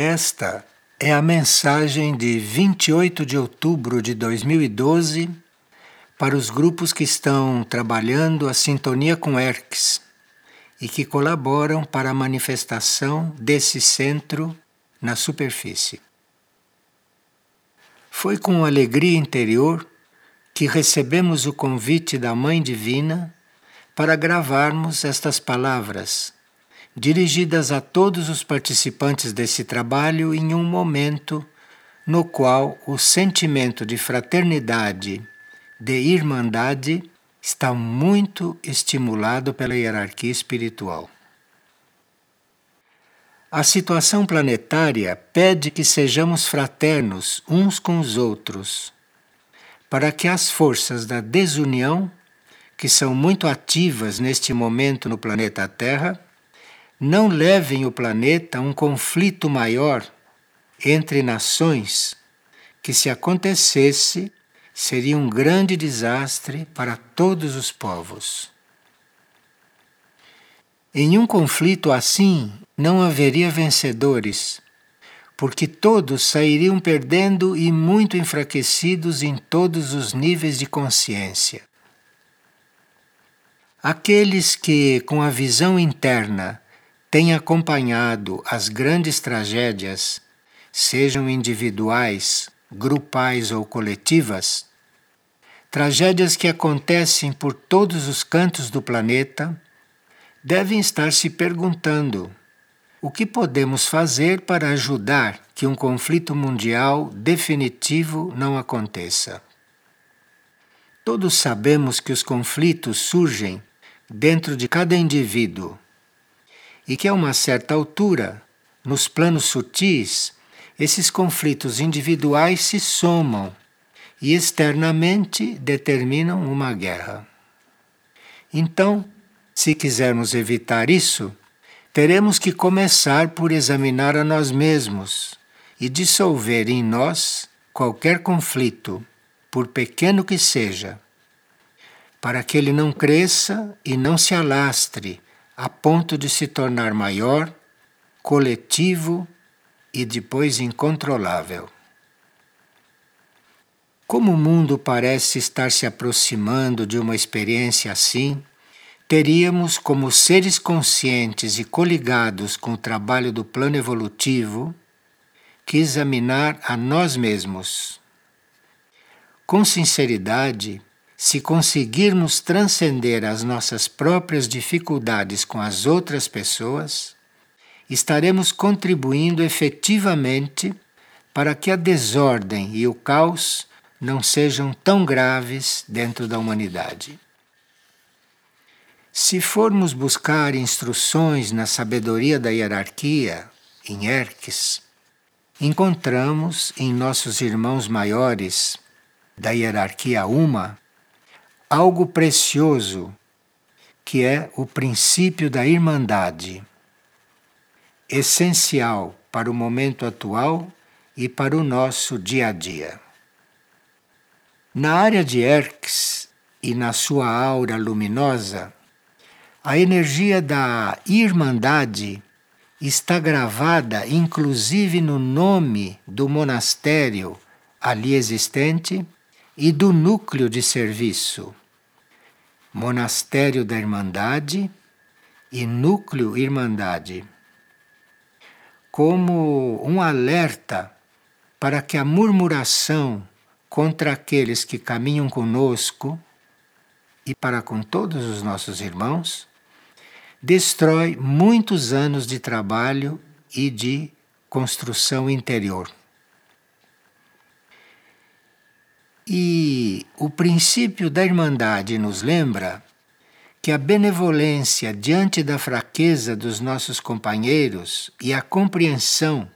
Esta é a mensagem de 28 de outubro de 2012 para os grupos que estão trabalhando a sintonia com ERCS e que colaboram para a manifestação desse centro na superfície. Foi com alegria interior que recebemos o convite da Mãe Divina para gravarmos estas palavras, dirigidas a todos os participantes desse trabalho em um momento no qual o sentimento de fraternidade, de irmandade, está muito estimulado pela hierarquia espiritual. A situação planetária pede que sejamos fraternos uns com os outros, para que as forças da desunião, que são muito ativas neste momento no planeta Terra, não levem o planeta a um conflito maior entre nações, que se acontecesse seria um grande desastre para todos os povos. Em um conflito assim, não haveria vencedores, porque todos sairiam perdendo e muito enfraquecidos em todos os níveis de consciência. Aqueles que, com a visão interna, têm acompanhado as grandes tragédias, sejam individuais, grupais ou coletivas, tragédias que acontecem por todos os cantos do planeta, devem estar se perguntando o que podemos fazer para ajudar que um conflito mundial definitivo não aconteça? Todos sabemos que os conflitos surgem dentro de cada indivíduo e que a uma certa altura, nos planos sutis, esses conflitos individuais se somam e externamente determinam uma guerra. Então, se quisermos evitar isso, teremos que começar por examinar a nós mesmos e dissolver em nós qualquer conflito, por pequeno que seja, para que ele não cresça e não se alastre a ponto de se tornar maior, coletivo e depois incontrolável. Como o mundo parece estar se aproximando de uma experiência assim, teríamos, como seres conscientes e coligados com o trabalho do plano evolutivo, que examinar a nós mesmos. Com sinceridade, se conseguirmos transcender as nossas próprias dificuldades com as outras pessoas, estaremos contribuindo efetivamente para que a desordem e o caos não sejam tão graves dentro da humanidade. Se formos buscar instruções na sabedoria da hierarquia, em Erques, encontramos em nossos irmãos maiores da hierarquia Uma algo precioso que é o princípio da irmandade, essencial para o momento atual e para o nosso dia a dia. Na área de Erques e na sua aura luminosa, a energia da Irmandade está gravada inclusive no nome do monastério ali existente e do núcleo de serviço. Monastério da Irmandade e Núcleo Irmandade. Como um alerta para que a murmuração contra aqueles que caminham conosco e para com todos os nossos irmãos destrói muitos anos de trabalho e de construção interior. E o princípio da Irmandade nos lembra que a benevolência diante da fraqueza dos nossos companheiros e a compreensão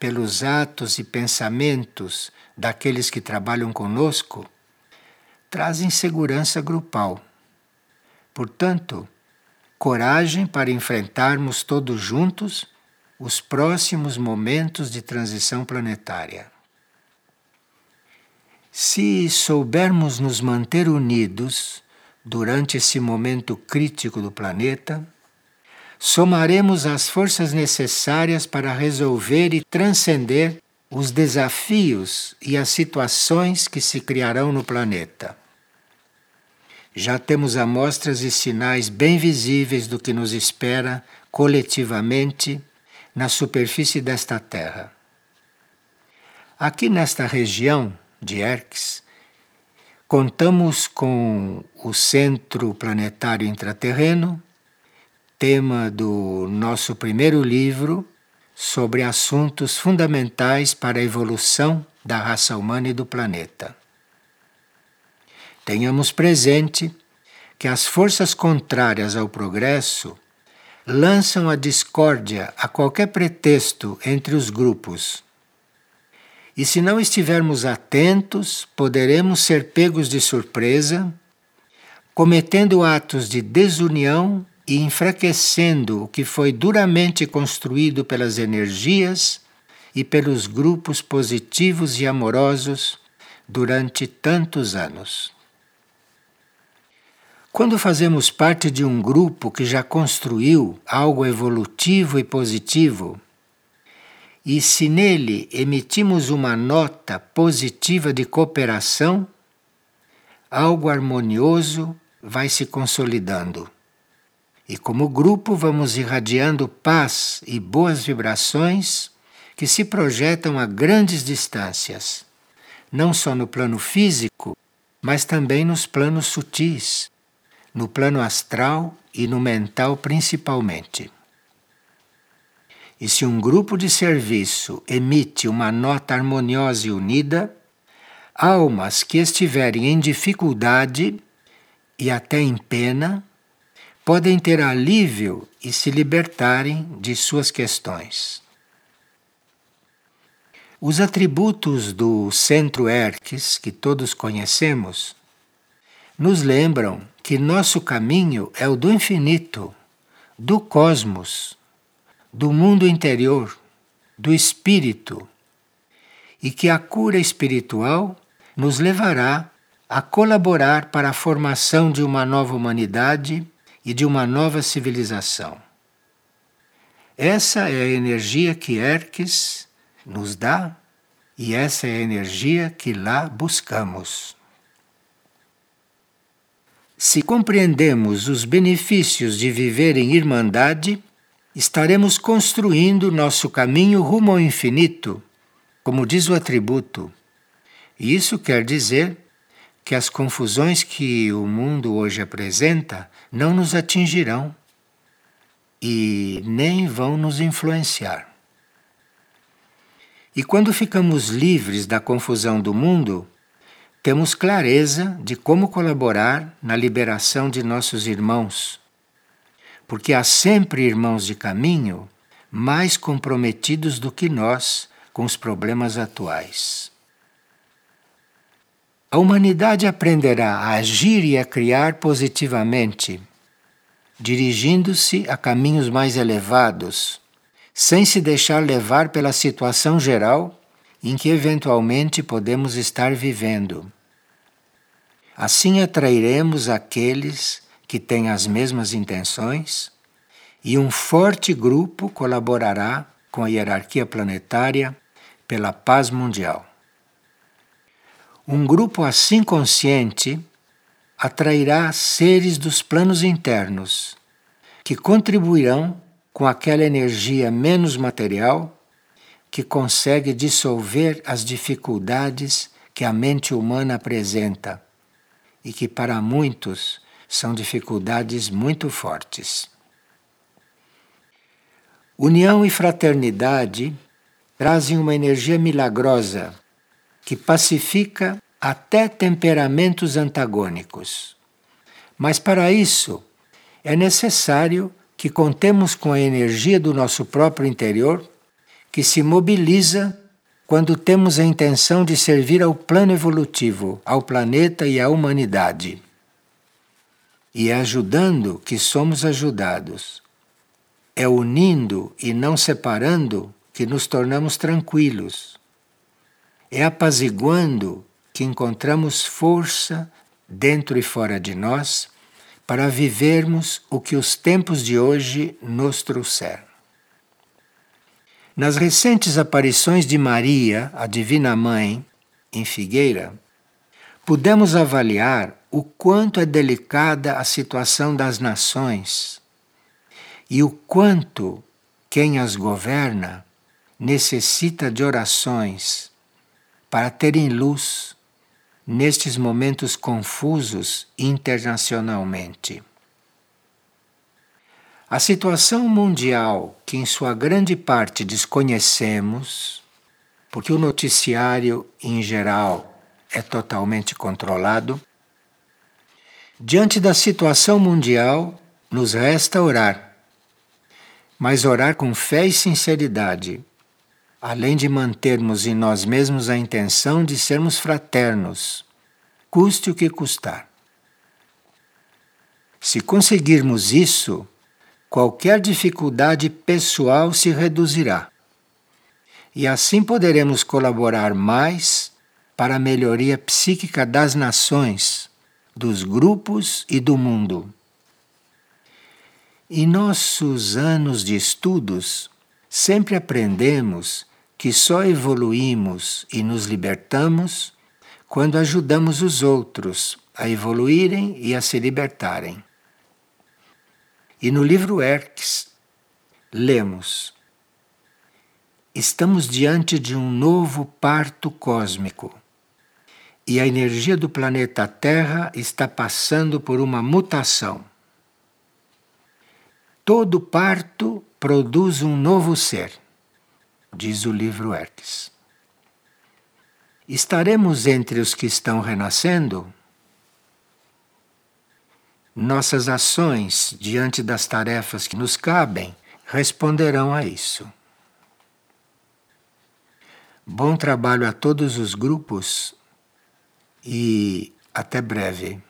pelos atos e pensamentos daqueles que trabalham conosco trazem segurança grupal. Portanto, coragem para enfrentarmos todos juntos os próximos momentos de transição planetária. Se soubermos nos manter unidos durante esse momento crítico do planeta, somaremos as forças necessárias para resolver e transcender os desafios e as situações que se criarão no planeta. Já temos amostras e sinais bem visíveis do que nos espera coletivamente na superfície desta Terra. Aqui nesta região de Erques, contamos com o Centro Planetário Intraterreno, tema do nosso primeiro livro sobre assuntos fundamentais para a evolução da raça humana e do planeta. Tenhamos presente que as forças contrárias ao progresso lançam a discórdia a qualquer pretexto entre os grupos. E se não estivermos atentos, poderemos ser pegos de surpresa, cometendo atos de desunião e enfraquecendo o que foi duramente construído pelas energias e pelos grupos positivos e amorosos durante tantos anos. Quando fazemos parte de um grupo que já construiu algo evolutivo e positivo, e se nele emitimos uma nota positiva de cooperação, algo harmonioso vai se consolidando. E como grupo, vamos irradiando paz e boas vibrações que se projetam a grandes distâncias, não só no plano físico, mas também nos planos sutis, no plano astral e no mental principalmente. E se um grupo de serviço emite uma nota harmoniosa e unida, almas que estiverem em dificuldade e até em pena podem ter alívio e se libertarem de suas questões. Os atributos do centro Erques, que todos conhecemos, nos lembram que nosso caminho é o do infinito, do cosmos, do mundo interior, do espírito, e que a cura espiritual nos levará a colaborar para a formação de uma nova humanidade e de uma nova civilização. Essa é a energia que Erques nos dá e essa é a energia que lá buscamos. Se compreendemos os benefícios de viver em irmandade, estaremos construindo nosso caminho rumo ao infinito, como diz o atributo. E isso quer dizer que as confusões que o mundo hoje apresenta não nos atingirão e nem vão nos influenciar. E quando ficamos livres da confusão do mundo, temos clareza de como colaborar na liberação de nossos irmãos. Porque há sempre irmãos de caminho mais comprometidos do que nós com os problemas atuais. A humanidade aprenderá a agir e a criar positivamente, dirigindo-se a caminhos mais elevados, sem se deixar levar pela situação geral em que eventualmente podemos estar vivendo. Assim atrairemos aqueles que têm as mesmas intenções e um forte grupo colaborará com a hierarquia planetária pela paz mundial. Um grupo assim consciente atrairá seres dos planos internos, que contribuirão com aquela energia menos material que consegue dissolver as dificuldades que a mente humana apresenta e que para muitos são dificuldades muito fortes. União e fraternidade trazem uma energia milagrosa que pacifica até temperamentos antagônicos. Mas para isso é necessário que contemos com a energia do nosso próprio interior, que se mobiliza quando temos a intenção de servir ao plano evolutivo, ao planeta e à humanidade. E é ajudando que somos ajudados. É unindo e não separando que nos tornamos tranquilos. É apaziguando que encontramos força dentro e fora de nós para vivermos o que os tempos de hoje nos trouxeram. Nas recentes aparições de Maria, a Divina Mãe, em Figueira, pudemos avaliar o quanto é delicada a situação das nações e o quanto quem as governa necessita de orações para terem luz nestes momentos confusos internacionalmente. A situação mundial, que em sua grande parte desconhecemos, porque o noticiário em geral é totalmente controlado, diante da situação mundial, nos resta orar. Mas orar com fé e sinceridade, além de mantermos em nós mesmos a intenção de sermos fraternos, custe o que custar. Se conseguirmos isso, qualquer dificuldade pessoal se reduzirá. E assim poderemos colaborar mais para a melhoria psíquica das nações, dos grupos e do mundo. Em nossos anos de estudos, sempre aprendemos que só evoluímos e nos libertamos quando ajudamos os outros a evoluírem e a se libertarem. E no livro Erques, lemos: Estamos diante de um novo parto cósmico e a energia do planeta Terra está passando por uma mutação. Todo parto produz um novo ser, diz o livro Erques. Estaremos entre os que estão renascendo? Nossas ações diante das tarefas que nos cabem responderão a isso. Bom trabalho a todos os grupos e até breve.